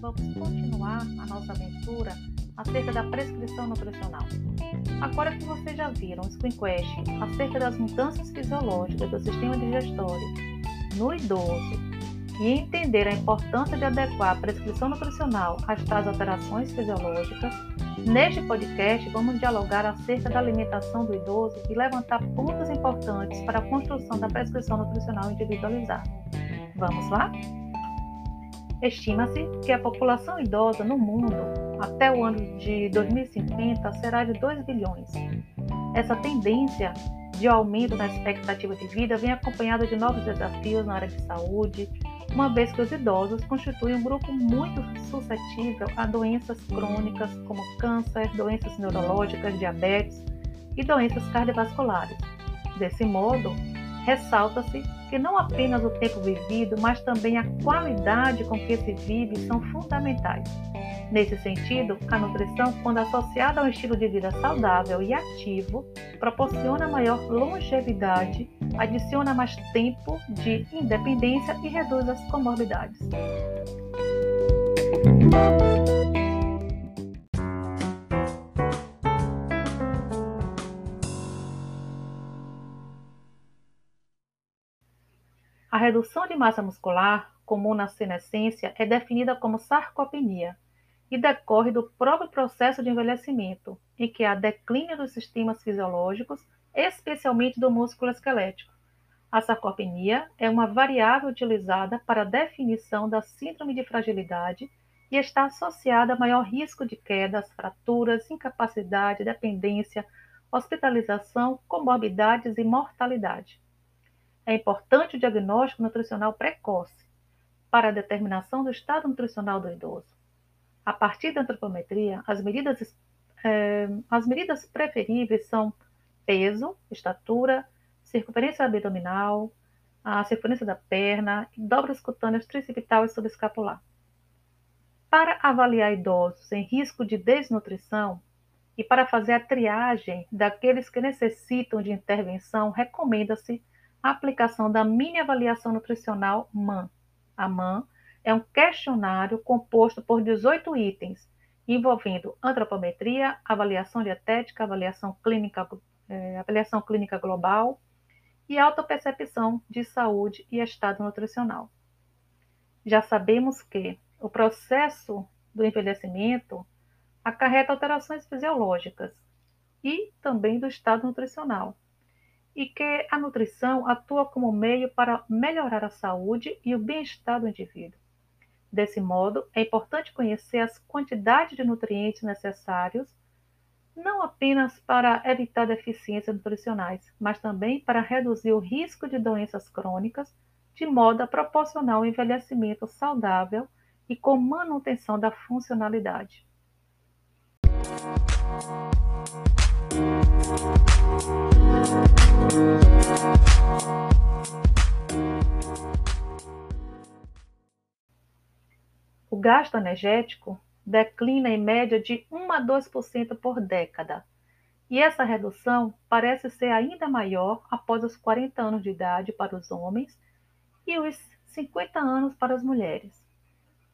vamos continuar a nossa aventura acerca da prescrição nutricional. Agora que vocês já viram o Screenquest acerca das mudanças fisiológicas do sistema digestório no idoso e entender a importância de adequar a prescrição nutricional às tais alterações fisiológicas, neste podcast vamos dialogar acerca da alimentação do idoso e levantar pontos importantes para a construção da prescrição nutricional individualizada. Vamos lá? Estima-se que a população idosa no mundo até o ano de 2050 será de 2 bilhões. Essa tendência de aumento na expectativa de vida vem acompanhada de novos desafios na área de saúde, uma vez que os idosos constituem um grupo muito suscetível a doenças crônicas como câncer, doenças neurológicas, diabetes e doenças cardiovasculares. Desse modo, ressalta-se que não apenas o tempo vivido, mas também a qualidade com que se vive são fundamentais. Nesse sentido, a nutrição, quando associada a um estilo de vida saudável e ativo, proporciona maior longevidade, adiciona mais tempo de independência e reduz as comorbidades. A redução de massa muscular, comum na senescência, é definida como sarcopenia e decorre do próprio processo de envelhecimento, em que há declínio dos sistemas fisiológicos, especialmente do músculo esquelético. A sarcopenia é uma variável utilizada para a definição da síndrome de fragilidade e está associada a maior risco de quedas, fraturas, incapacidade, dependência, hospitalização, comorbidades e mortalidade. É importante o diagnóstico nutricional precoce para a determinação do estado nutricional do idoso. A partir da antropometria, as medidas, eh, as medidas preferíveis são peso, estatura, circunferência abdominal, a circunferência da perna, dobras cutâneas tricipital e subescapular. Para avaliar idosos em risco de desnutrição e para fazer a triagem daqueles que necessitam de intervenção, recomenda-se a aplicação da mini avaliação nutricional MAN. A MAN é um questionário composto por 18 itens, envolvendo antropometria, avaliação dietética, avaliação clínica, é, avaliação clínica global e autopercepção de saúde e estado nutricional. Já sabemos que o processo do envelhecimento acarreta alterações fisiológicas e também do estado nutricional, e que a nutrição atua como meio para melhorar a saúde e o bem-estar do indivíduo. Desse modo, é importante conhecer as quantidades de nutrientes necessários, não apenas para evitar deficiências nutricionais, mas também para reduzir o risco de doenças crônicas, de modo a proporcionar um envelhecimento saudável e com manutenção da funcionalidade. O gasto energético declina em média de 1 a 2% por década, e essa redução parece ser ainda maior após os 40 anos de idade para os homens e os 50 anos para as mulheres.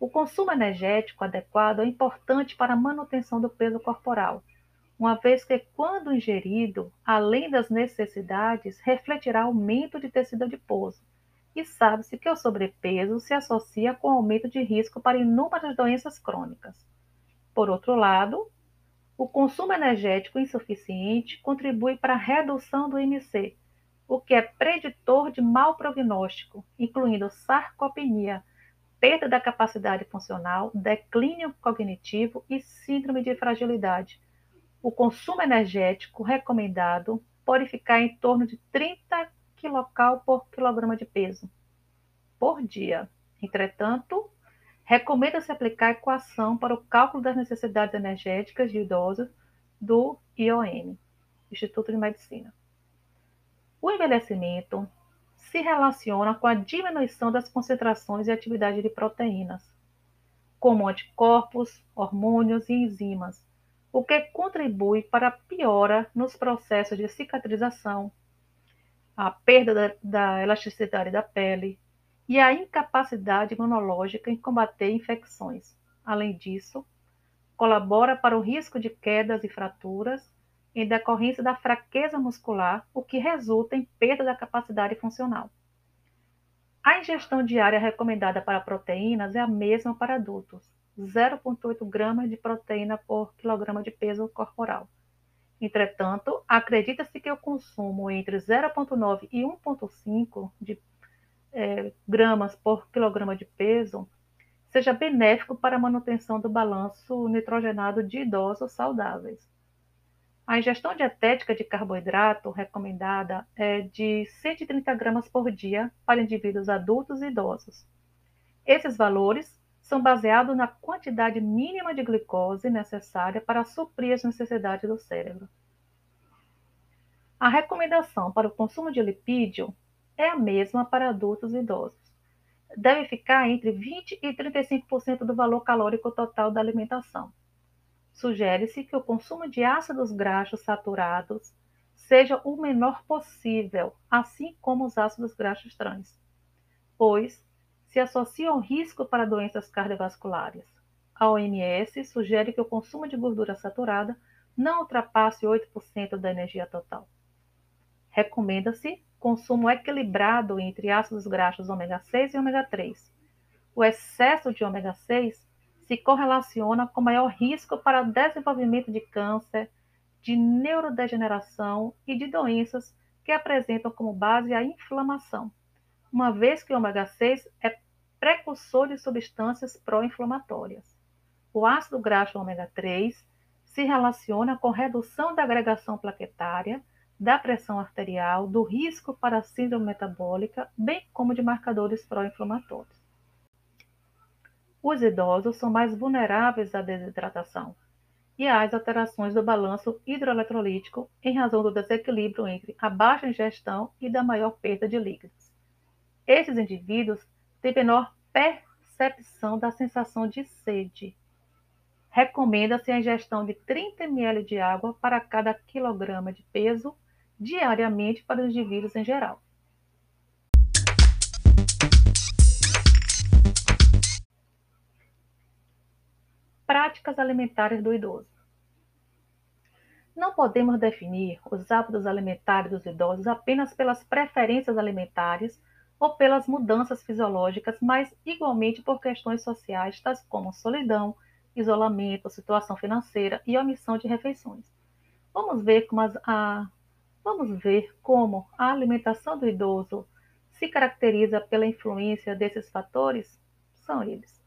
O consumo energético adequado é importante para a manutenção do peso corporal, uma vez que, quando ingerido, além das necessidades, refletirá aumento de tecido adiposo, e sabe-se que o sobrepeso se associa com aumento de risco para inúmeras doenças crônicas. Por outro lado, o consumo energético insuficiente contribui para a redução do IMC, o que é preditor de mau prognóstico, incluindo sarcopenia, perda da capacidade funcional, declínio cognitivo e síndrome de fragilidade. O consumo energético recomendado pode ficar em torno de 30 quilocal por quilograma de peso por dia. Entretanto, recomenda-se aplicar a equação para o cálculo das necessidades energéticas de idosos do IOM, Instituto de Medicina. O envelhecimento se relaciona com a diminuição das concentrações e atividade de proteínas, como anticorpos, hormônios e enzimas, o que contribui para a piora nos processos de cicatrização, a perda da, da elasticidade da pele e a incapacidade imunológica em combater infecções. Além disso, colabora para o risco de quedas e fraturas em decorrência da fraqueza muscular, o que resulta em perda da capacidade funcional. A ingestão diária recomendada para proteínas é a mesma para adultos, 0,8 gramas de proteína por quilograma de peso corporal. Entretanto, acredita-se que o consumo entre 0,9 e 1,5 de é, gramas por quilograma de peso seja benéfico para a manutenção do balanço nitrogenado de idosos saudáveis. A ingestão dietética de carboidrato recomendada é de 130 gramas por dia para indivíduos adultos e idosos. Esses valores são baseados na quantidade mínima de glicose necessária para suprir as necessidades do cérebro. A recomendação para o consumo de lipídio é a mesma para adultos e idosos. Deve ficar entre 20 e 35% do valor calórico total da alimentação sugere-se que o consumo de ácidos graxos saturados seja o menor possível, assim como os ácidos graxos trans, pois se associam risco para doenças cardiovasculares. A OMS sugere que o consumo de gordura saturada não ultrapasse 8% da energia total. Recomenda-se consumo equilibrado entre ácidos graxos ômega 6 e ômega 3. O excesso de ômega 6 se correlaciona com maior risco para desenvolvimento de câncer, de neurodegeneração e de doenças que apresentam como base a inflamação, uma vez que o ômega 6 é precursor de substâncias pró-inflamatórias. O ácido graxo ômega 3 se relaciona com redução da agregação plaquetária, da pressão arterial, do risco para a síndrome metabólica, bem como de marcadores pró-inflamatórios. Os idosos são mais vulneráveis à desidratação e às alterações do balanço hidroeletrolítico em razão do desequilíbrio entre a baixa ingestão e da maior perda de líquidos. Esses indivíduos têm menor percepção da sensação de sede. Recomenda-se a ingestão de 30 ml de água para cada quilograma de peso diariamente para os indivíduos em geral. práticas alimentares do idoso. Não podemos definir os hábitos alimentares dos idosos apenas pelas preferências alimentares ou pelas mudanças fisiológicas, mas igualmente por questões sociais, tais como solidão, isolamento, situação financeira e omissão de refeições. Vamos ver como, as, a, vamos ver como a alimentação do idoso se caracteriza pela influência desses fatores? São eles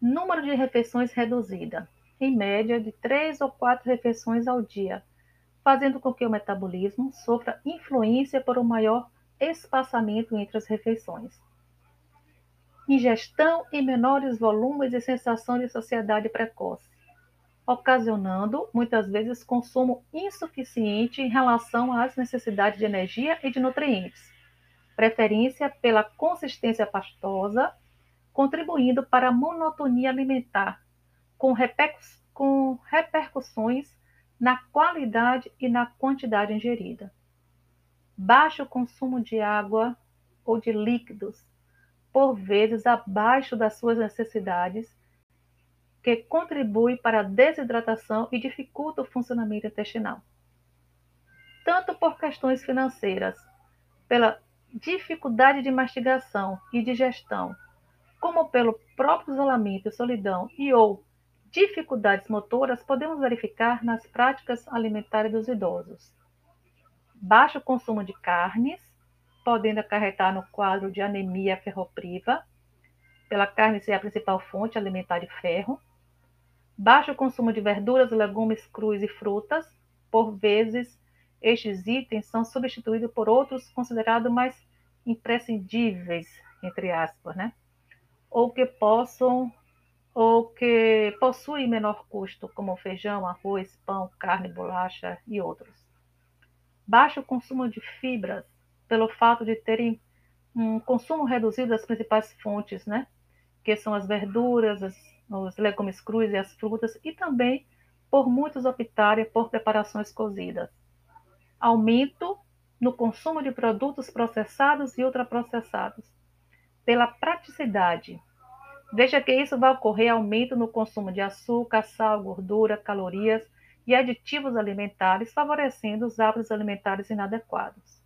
Número de refeições reduzida, em média de três ou quatro refeições ao dia, fazendo com que o metabolismo sofra influência por um maior espaçamento entre as refeições. Ingestão em menores volumes e sensação de saciedade precoce, ocasionando muitas vezes consumo insuficiente em relação às necessidades de energia e de nutrientes. Preferência pela consistência pastosa contribuindo para a monotonia alimentar, com, repercussões na qualidade e na quantidade ingerida. Baixo consumo de água ou de líquidos, por vezes abaixo das suas necessidades, que contribui para a desidratação e dificulta o funcionamento intestinal. Tanto por questões financeiras, pela dificuldade de mastigação e digestão, como pelo próprio isolamento, solidão e ou dificuldades motoras, podemos verificar nas práticas alimentares dos idosos. Baixo consumo de carnes, podendo acarretar no quadro de anemia ferropriva, pela carne ser a principal fonte alimentar de ferro. Baixo consumo de verduras, legumes crus e frutas, por vezes estes itens são substituídos por outros considerados mais imprescindíveis, entre aspas, né? ou que possam ou que possuem menor custo, como feijão, arroz, pão, carne, bolacha e outros. Baixo consumo de fibras, pelo fato de terem um consumo reduzido das principais fontes, né? Que são as verduras, as, os legumes crus e as frutas, e também por muitos optarem por preparações cozidas. Aumento no consumo de produtos processados e ultraprocessados, pela praticidade, Veja que isso vai ocorrer aumento no consumo de açúcar, sal, gordura, calorias e aditivos alimentares, favorecendo os hábitos alimentares inadequados.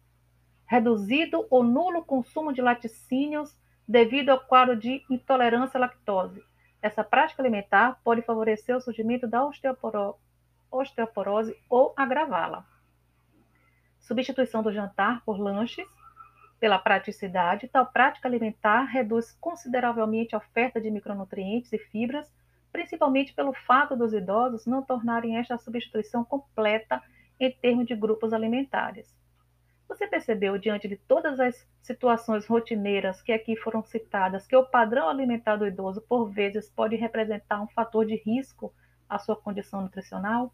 Reduzido ou nulo consumo de laticínios devido ao quadro de intolerância à lactose. Essa prática alimentar pode favorecer o surgimento da osteoporo osteoporose ou agravá-la. Substituição do jantar por lanches pela praticidade, tal prática alimentar reduz consideravelmente a oferta de micronutrientes e fibras, principalmente pelo fato dos idosos não tornarem esta substituição completa em termos de grupos alimentares. Você percebeu, diante de todas as situações rotineiras que aqui foram citadas, que o padrão alimentar do idoso, por vezes, pode representar um fator de risco à sua condição nutricional?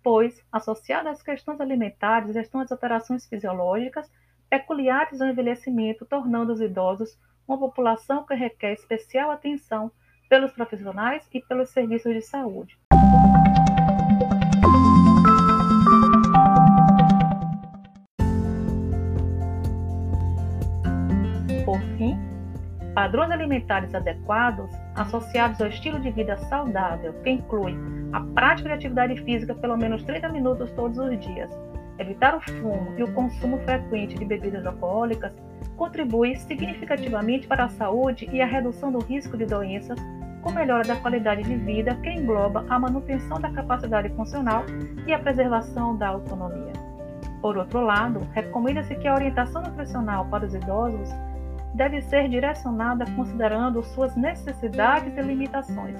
Pois, associado às questões alimentares, estão as alterações fisiológicas peculiares ao envelhecimento, tornando os idosos uma população que requer especial atenção pelos profissionais e pelos serviços de saúde. Por fim, padrões alimentares adequados associados ao estilo de vida saudável, que inclui a prática de atividade física pelo menos 30 minutos todos os dias, Evitar o fumo e o consumo frequente de bebidas alcoólicas contribui significativamente para a saúde e a redução do risco de doenças, com melhora da qualidade de vida que engloba a manutenção da capacidade funcional e a preservação da autonomia. Por outro lado, recomenda-se que a orientação nutricional para os idosos deve ser direcionada considerando suas necessidades e limitações.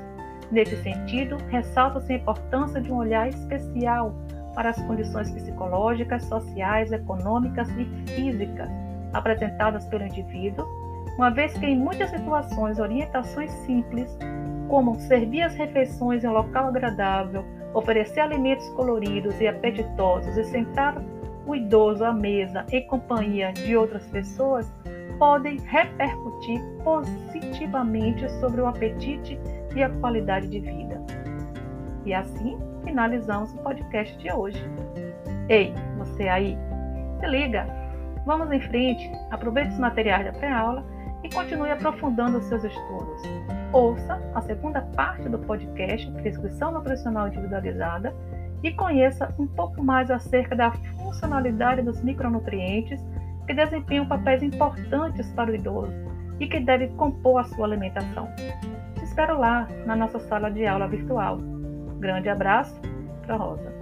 Nesse sentido, ressalta-se a importância de um olhar especial para as condições psicológicas, sociais, econômicas e físicas apresentadas pelo indivíduo, uma vez que em muitas situações orientações simples, como servir as refeições em um local agradável, oferecer alimentos coloridos e apetitosos e sentar o idoso à mesa em companhia de outras pessoas, podem repercutir positivamente sobre o apetite e a qualidade de vida. E assim, finalizamos o podcast de hoje. Ei, você aí, se liga! Vamos em frente, aproveite os materiais da pré-aula e continue aprofundando os seus estudos. Ouça a segunda parte do podcast Prescrição Nutricional Individualizada e conheça um pouco mais acerca da funcionalidade dos micronutrientes que desempenham papéis importantes para o idoso e que deve compor a sua alimentação. Te espero lá na nossa sala de aula virtual. Grande abraço para Rosa.